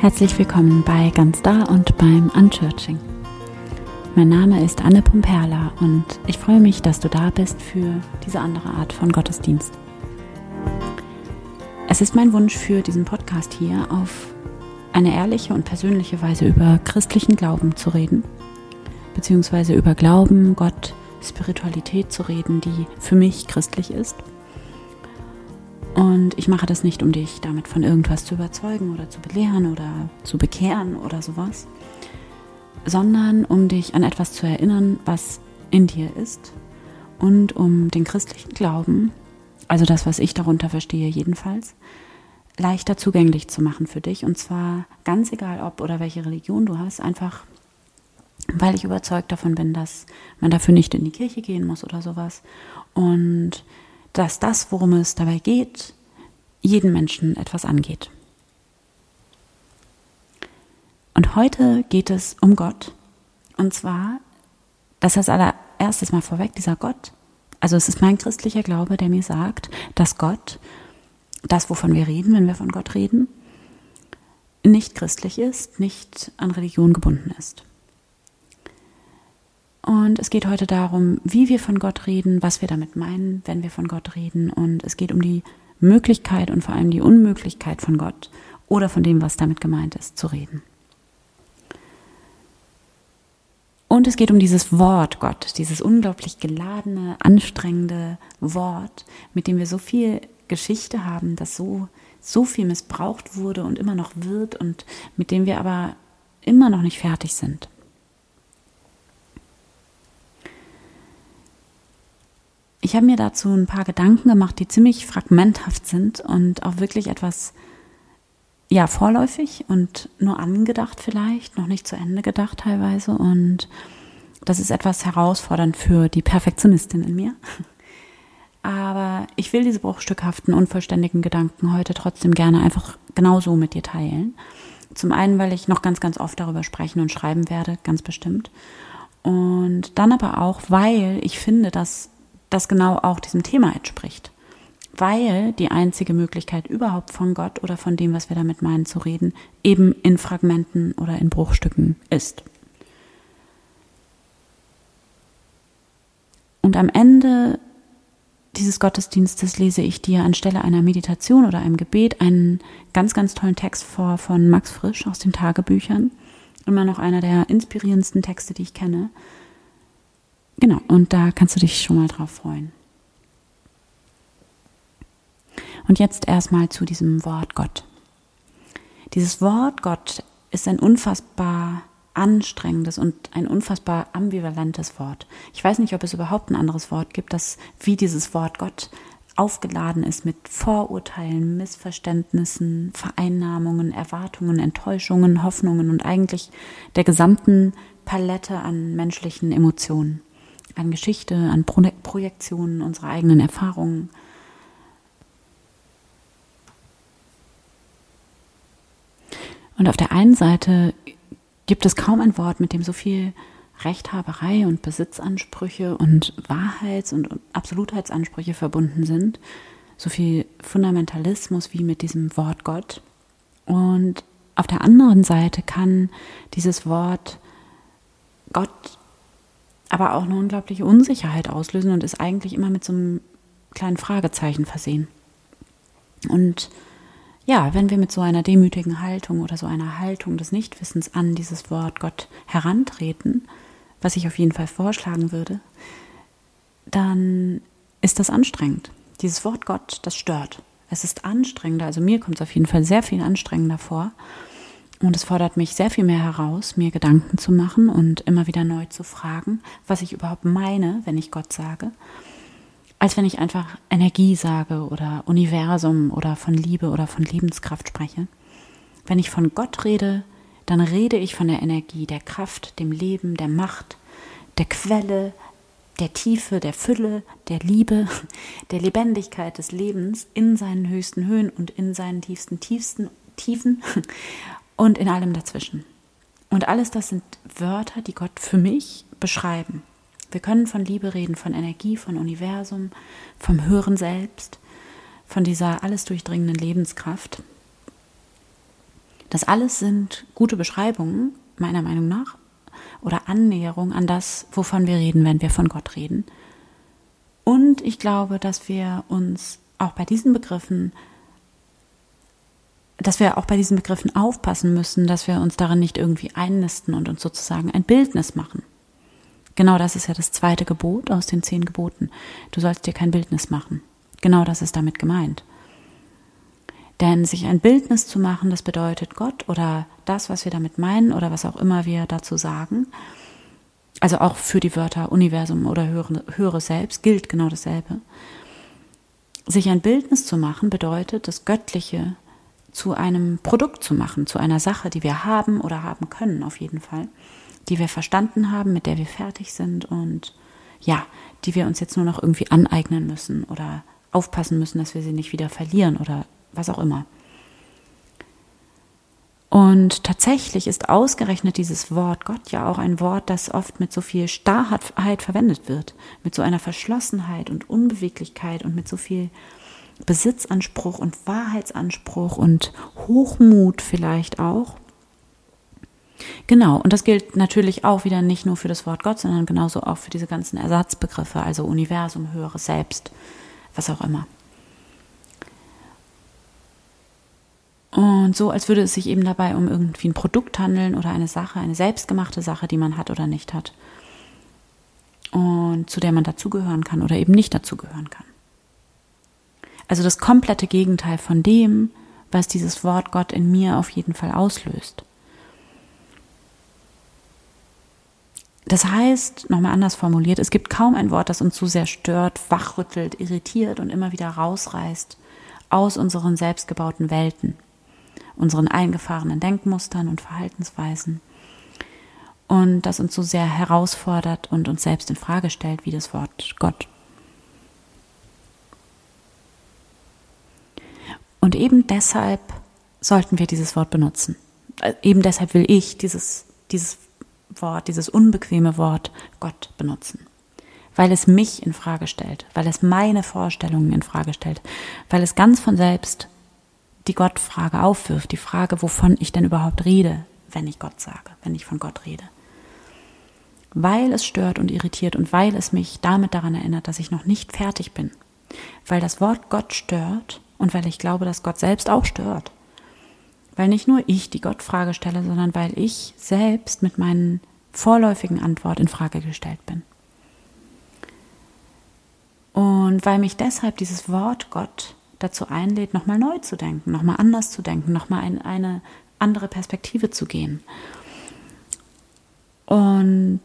Herzlich willkommen bei Ganz Da und beim Unchurching. Mein Name ist Anne Pumperla und ich freue mich, dass du da bist für diese andere Art von Gottesdienst. Es ist mein Wunsch für diesen Podcast hier, auf eine ehrliche und persönliche Weise über christlichen Glauben zu reden, beziehungsweise über Glauben, Gott, Spiritualität zu reden, die für mich christlich ist und ich mache das nicht, um dich damit von irgendwas zu überzeugen oder zu belehren oder zu bekehren oder sowas, sondern um dich an etwas zu erinnern, was in dir ist und um den christlichen Glauben, also das, was ich darunter verstehe jedenfalls, leichter zugänglich zu machen für dich. Und zwar ganz egal, ob oder welche Religion du hast, einfach weil ich überzeugt davon bin, dass man dafür nicht in die Kirche gehen muss oder sowas. Und dass das, worum es dabei geht, jeden Menschen etwas angeht. Und heute geht es um Gott. Und zwar, das ist allererstes mal vorweg, dieser Gott. Also es ist mein christlicher Glaube, der mir sagt, dass Gott, das, wovon wir reden, wenn wir von Gott reden, nicht christlich ist, nicht an Religion gebunden ist. Und es geht heute darum, wie wir von Gott reden, was wir damit meinen, wenn wir von Gott reden. Und es geht um die Möglichkeit und vor allem die Unmöglichkeit von Gott oder von dem, was damit gemeint ist, zu reden. Und es geht um dieses Wort Gott, dieses unglaublich geladene, anstrengende Wort, mit dem wir so viel Geschichte haben, das so, so viel missbraucht wurde und immer noch wird und mit dem wir aber immer noch nicht fertig sind. Ich habe mir dazu ein paar Gedanken gemacht, die ziemlich fragmenthaft sind und auch wirklich etwas, ja, vorläufig und nur angedacht vielleicht, noch nicht zu Ende gedacht teilweise. Und das ist etwas herausfordernd für die Perfektionistin in mir. Aber ich will diese bruchstückhaften, unvollständigen Gedanken heute trotzdem gerne einfach genauso mit dir teilen. Zum einen, weil ich noch ganz, ganz oft darüber sprechen und schreiben werde, ganz bestimmt. Und dann aber auch, weil ich finde, dass das genau auch diesem Thema entspricht. Weil die einzige Möglichkeit überhaupt von Gott oder von dem, was wir damit meinen zu reden, eben in Fragmenten oder in Bruchstücken ist. Und am Ende dieses Gottesdienstes lese ich dir anstelle einer Meditation oder einem Gebet einen ganz, ganz tollen Text vor von Max Frisch aus den Tagebüchern. Immer noch einer der inspirierendsten Texte, die ich kenne. Genau, und da kannst du dich schon mal drauf freuen. Und jetzt erstmal zu diesem Wort Gott. Dieses Wort Gott ist ein unfassbar anstrengendes und ein unfassbar ambivalentes Wort. Ich weiß nicht, ob es überhaupt ein anderes Wort gibt, das wie dieses Wort Gott aufgeladen ist mit Vorurteilen, Missverständnissen, Vereinnahmungen, Erwartungen, Enttäuschungen, Hoffnungen und eigentlich der gesamten Palette an menschlichen Emotionen an Geschichte, an Pro Projektionen unserer eigenen Erfahrungen. Und auf der einen Seite gibt es kaum ein Wort, mit dem so viel Rechthaberei und Besitzansprüche und Wahrheits- und Absolutheitsansprüche verbunden sind, so viel Fundamentalismus wie mit diesem Wort Gott. Und auf der anderen Seite kann dieses Wort Gott aber auch eine unglaubliche Unsicherheit auslösen und ist eigentlich immer mit so einem kleinen Fragezeichen versehen. Und ja, wenn wir mit so einer demütigen Haltung oder so einer Haltung des Nichtwissens an dieses Wort Gott herantreten, was ich auf jeden Fall vorschlagen würde, dann ist das anstrengend. Dieses Wort Gott, das stört. Es ist anstrengender, also mir kommt es auf jeden Fall sehr viel anstrengender vor. Und es fordert mich sehr viel mehr heraus, mir Gedanken zu machen und immer wieder neu zu fragen, was ich überhaupt meine, wenn ich Gott sage, als wenn ich einfach Energie sage oder Universum oder von Liebe oder von Lebenskraft spreche. Wenn ich von Gott rede, dann rede ich von der Energie, der Kraft, dem Leben, der Macht, der Quelle, der Tiefe, der Fülle, der Liebe, der Lebendigkeit des Lebens in seinen höchsten Höhen und in seinen tiefsten, tiefsten Tiefen und in allem dazwischen. Und alles das sind Wörter, die Gott für mich beschreiben. Wir können von Liebe reden, von Energie, von Universum, vom Hören selbst, von dieser alles durchdringenden Lebenskraft. Das alles sind gute Beschreibungen, meiner Meinung nach, oder Annäherung an das, wovon wir reden, wenn wir von Gott reden. Und ich glaube, dass wir uns auch bei diesen Begriffen, dass wir auch bei diesen Begriffen aufpassen müssen, dass wir uns darin nicht irgendwie einnisten und uns sozusagen ein Bildnis machen. Genau das ist ja das zweite Gebot aus den zehn Geboten. Du sollst dir kein Bildnis machen. Genau das ist damit gemeint. Denn sich ein Bildnis zu machen, das bedeutet Gott oder das, was wir damit meinen oder was auch immer wir dazu sagen, also auch für die Wörter Universum oder höhere, höhere Selbst gilt genau dasselbe. Sich ein Bildnis zu machen bedeutet, das Göttliche zu einem Produkt zu machen, zu einer Sache, die wir haben oder haben können, auf jeden Fall, die wir verstanden haben, mit der wir fertig sind und ja, die wir uns jetzt nur noch irgendwie aneignen müssen oder aufpassen müssen, dass wir sie nicht wieder verlieren oder was auch immer. Und tatsächlich ist ausgerechnet dieses Wort Gott ja auch ein Wort, das oft mit so viel Starrheit verwendet wird, mit so einer Verschlossenheit und Unbeweglichkeit und mit so viel Besitzanspruch und Wahrheitsanspruch und Hochmut vielleicht auch. Genau, und das gilt natürlich auch wieder nicht nur für das Wort Gott, sondern genauso auch für diese ganzen Ersatzbegriffe, also Universum, höheres Selbst, was auch immer. Und so, als würde es sich eben dabei um irgendwie ein Produkt handeln oder eine Sache, eine selbstgemachte Sache, die man hat oder nicht hat. Und zu der man dazugehören kann oder eben nicht dazugehören kann. Also das komplette Gegenteil von dem, was dieses Wort Gott in mir auf jeden Fall auslöst. Das heißt, nochmal anders formuliert, es gibt kaum ein Wort, das uns so sehr stört, wachrüttelt, irritiert und immer wieder rausreißt aus unseren selbstgebauten Welten unseren eingefahrenen Denkmustern und Verhaltensweisen und das uns so sehr herausfordert und uns selbst in Frage stellt wie das Wort Gott. Und eben deshalb sollten wir dieses Wort benutzen. Äh, eben deshalb will ich dieses, dieses Wort, dieses unbequeme Wort Gott benutzen. Weil es mich in Frage stellt, weil es meine Vorstellungen in Frage stellt, weil es ganz von selbst die Gottfrage aufwirft, die Frage, wovon ich denn überhaupt rede, wenn ich Gott sage, wenn ich von Gott rede. Weil es stört und irritiert und weil es mich damit daran erinnert, dass ich noch nicht fertig bin. Weil das Wort Gott stört und weil ich glaube, dass Gott selbst auch stört. Weil nicht nur ich die Gottfrage stelle, sondern weil ich selbst mit meinen vorläufigen Antwort in Frage gestellt bin. Und weil mich deshalb dieses Wort Gott dazu einlädt, nochmal neu zu denken, nochmal anders zu denken, nochmal in eine andere Perspektive zu gehen. Und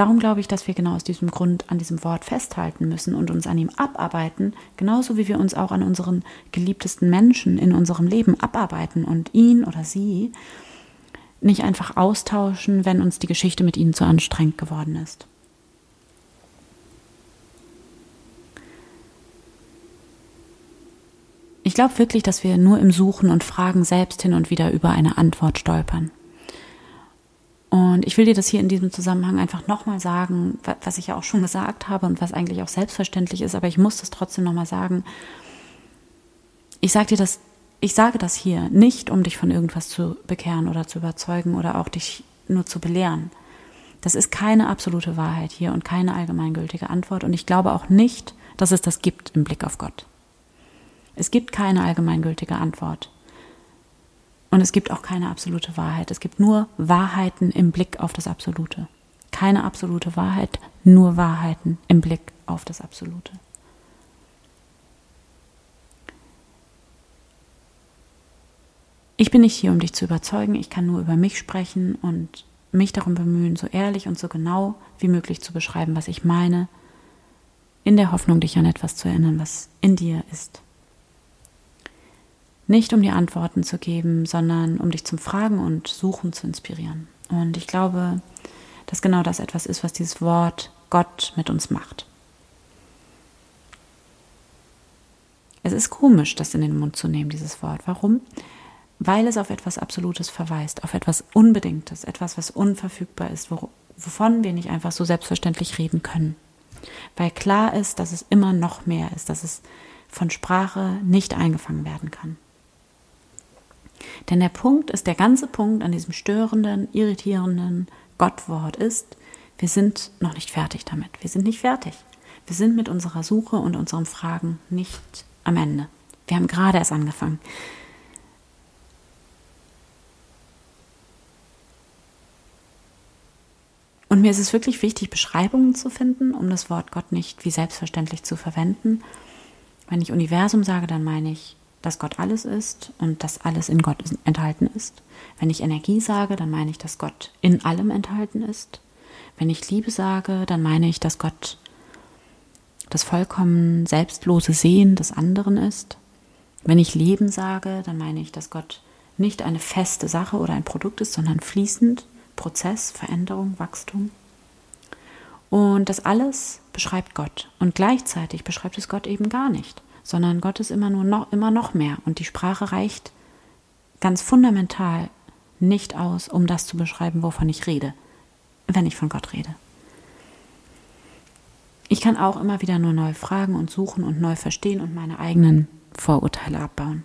darum glaube ich, dass wir genau aus diesem Grund an diesem Wort festhalten müssen und uns an ihm abarbeiten, genauso wie wir uns auch an unseren geliebtesten Menschen in unserem Leben abarbeiten und ihn oder sie nicht einfach austauschen, wenn uns die Geschichte mit ihnen zu anstrengend geworden ist. Ich glaube wirklich, dass wir nur im Suchen und Fragen selbst hin und wieder über eine Antwort stolpern. Und ich will dir das hier in diesem Zusammenhang einfach nochmal sagen, was ich ja auch schon gesagt habe und was eigentlich auch selbstverständlich ist, aber ich muss das trotzdem nochmal sagen. Ich sage dir das, ich sage das hier nicht, um dich von irgendwas zu bekehren oder zu überzeugen oder auch dich nur zu belehren. Das ist keine absolute Wahrheit hier und keine allgemeingültige Antwort und ich glaube auch nicht, dass es das gibt im Blick auf Gott. Es gibt keine allgemeingültige Antwort. Und es gibt auch keine absolute Wahrheit. Es gibt nur Wahrheiten im Blick auf das Absolute. Keine absolute Wahrheit, nur Wahrheiten im Blick auf das Absolute. Ich bin nicht hier, um dich zu überzeugen. Ich kann nur über mich sprechen und mich darum bemühen, so ehrlich und so genau wie möglich zu beschreiben, was ich meine, in der Hoffnung, dich an etwas zu erinnern, was in dir ist. Nicht um dir Antworten zu geben, sondern um dich zum Fragen und Suchen zu inspirieren. Und ich glaube, dass genau das etwas ist, was dieses Wort Gott mit uns macht. Es ist komisch, das in den Mund zu nehmen, dieses Wort. Warum? Weil es auf etwas Absolutes verweist, auf etwas Unbedingtes, etwas, was unverfügbar ist, wovon wir nicht einfach so selbstverständlich reden können. Weil klar ist, dass es immer noch mehr ist, dass es von Sprache nicht eingefangen werden kann. Denn der Punkt ist, der ganze Punkt an diesem störenden, irritierenden Gottwort ist, wir sind noch nicht fertig damit. Wir sind nicht fertig. Wir sind mit unserer Suche und unseren Fragen nicht am Ende. Wir haben gerade erst angefangen. Und mir ist es wirklich wichtig, Beschreibungen zu finden, um das Wort Gott nicht wie selbstverständlich zu verwenden. Wenn ich Universum sage, dann meine ich, dass Gott alles ist und dass alles in Gott enthalten ist. Wenn ich Energie sage, dann meine ich, dass Gott in allem enthalten ist. Wenn ich Liebe sage, dann meine ich, dass Gott das vollkommen selbstlose Sehen des anderen ist. Wenn ich Leben sage, dann meine ich, dass Gott nicht eine feste Sache oder ein Produkt ist, sondern fließend Prozess, Veränderung, Wachstum. Und das alles beschreibt Gott. Und gleichzeitig beschreibt es Gott eben gar nicht, sondern Gott ist immer nur noch, immer noch mehr. Und die Sprache reicht ganz fundamental nicht aus, um das zu beschreiben, wovon ich rede, wenn ich von Gott rede. Ich kann auch immer wieder nur neu fragen und suchen und neu verstehen und meine eigenen Vorurteile abbauen.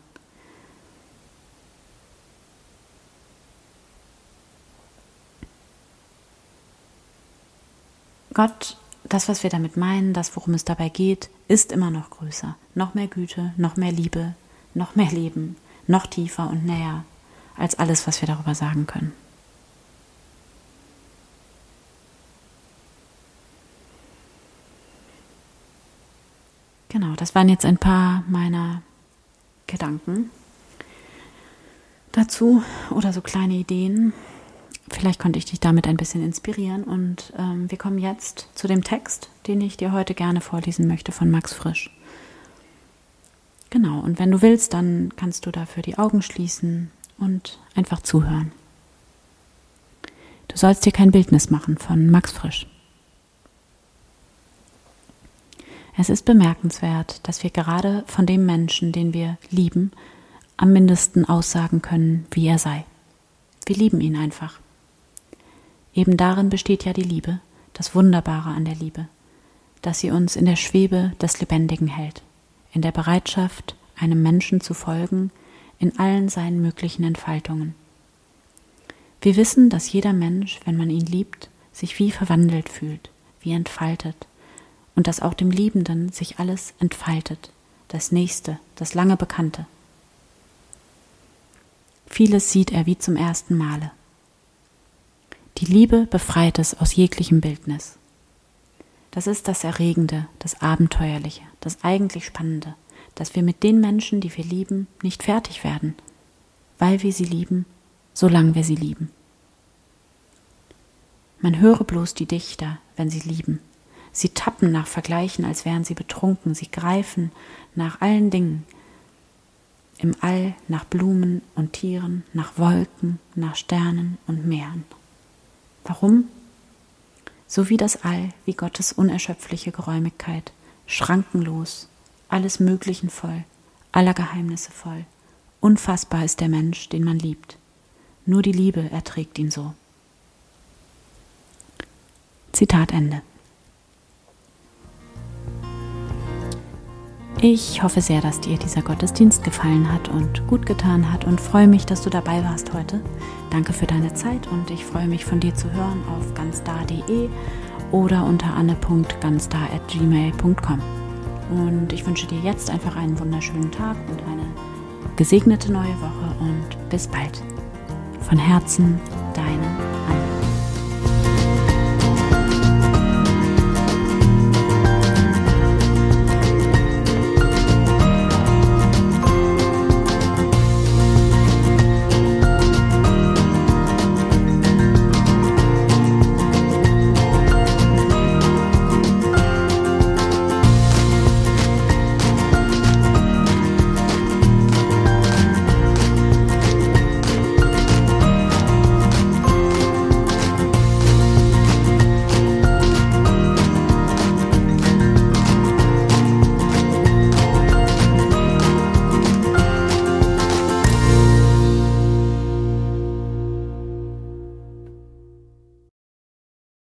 Gott, das, was wir damit meinen, das, worum es dabei geht, ist immer noch größer. Noch mehr Güte, noch mehr Liebe, noch mehr Leben, noch tiefer und näher als alles, was wir darüber sagen können. Genau, das waren jetzt ein paar meiner Gedanken dazu oder so kleine Ideen, Vielleicht konnte ich dich damit ein bisschen inspirieren und ähm, wir kommen jetzt zu dem Text, den ich dir heute gerne vorlesen möchte von Max Frisch. Genau, und wenn du willst, dann kannst du dafür die Augen schließen und einfach zuhören. Du sollst dir kein Bildnis machen von Max Frisch. Es ist bemerkenswert, dass wir gerade von dem Menschen, den wir lieben, am mindesten aussagen können, wie er sei. Wir lieben ihn einfach. Eben darin besteht ja die Liebe, das Wunderbare an der Liebe, dass sie uns in der Schwebe des Lebendigen hält, in der Bereitschaft, einem Menschen zu folgen, in allen seinen möglichen Entfaltungen. Wir wissen, dass jeder Mensch, wenn man ihn liebt, sich wie verwandelt fühlt, wie entfaltet, und dass auch dem Liebenden sich alles entfaltet, das Nächste, das lange Bekannte. Vieles sieht er wie zum ersten Male. Die Liebe befreit es aus jeglichem Bildnis. Das ist das Erregende, das Abenteuerliche, das eigentlich Spannende, dass wir mit den Menschen, die wir lieben, nicht fertig werden, weil wir sie lieben, solange wir sie lieben. Man höre bloß die Dichter, wenn sie lieben. Sie tappen nach Vergleichen, als wären sie betrunken, sie greifen nach allen Dingen, im All nach Blumen und Tieren, nach Wolken, nach Sternen und Meeren. Warum? So wie das All, wie Gottes unerschöpfliche Geräumigkeit, schrankenlos, alles Möglichen voll, aller Geheimnisse voll. Unfassbar ist der Mensch, den man liebt. Nur die Liebe erträgt ihn so. Zitat Ende. Ich hoffe sehr, dass dir dieser Gottesdienst gefallen hat und gut getan hat und freue mich, dass du dabei warst heute. Danke für deine Zeit und ich freue mich von dir zu hören auf ganzdar.de oder unter anne.ganzdar.gmail.com. Und ich wünsche dir jetzt einfach einen wunderschönen Tag und eine gesegnete neue Woche und bis bald. Von Herzen, deine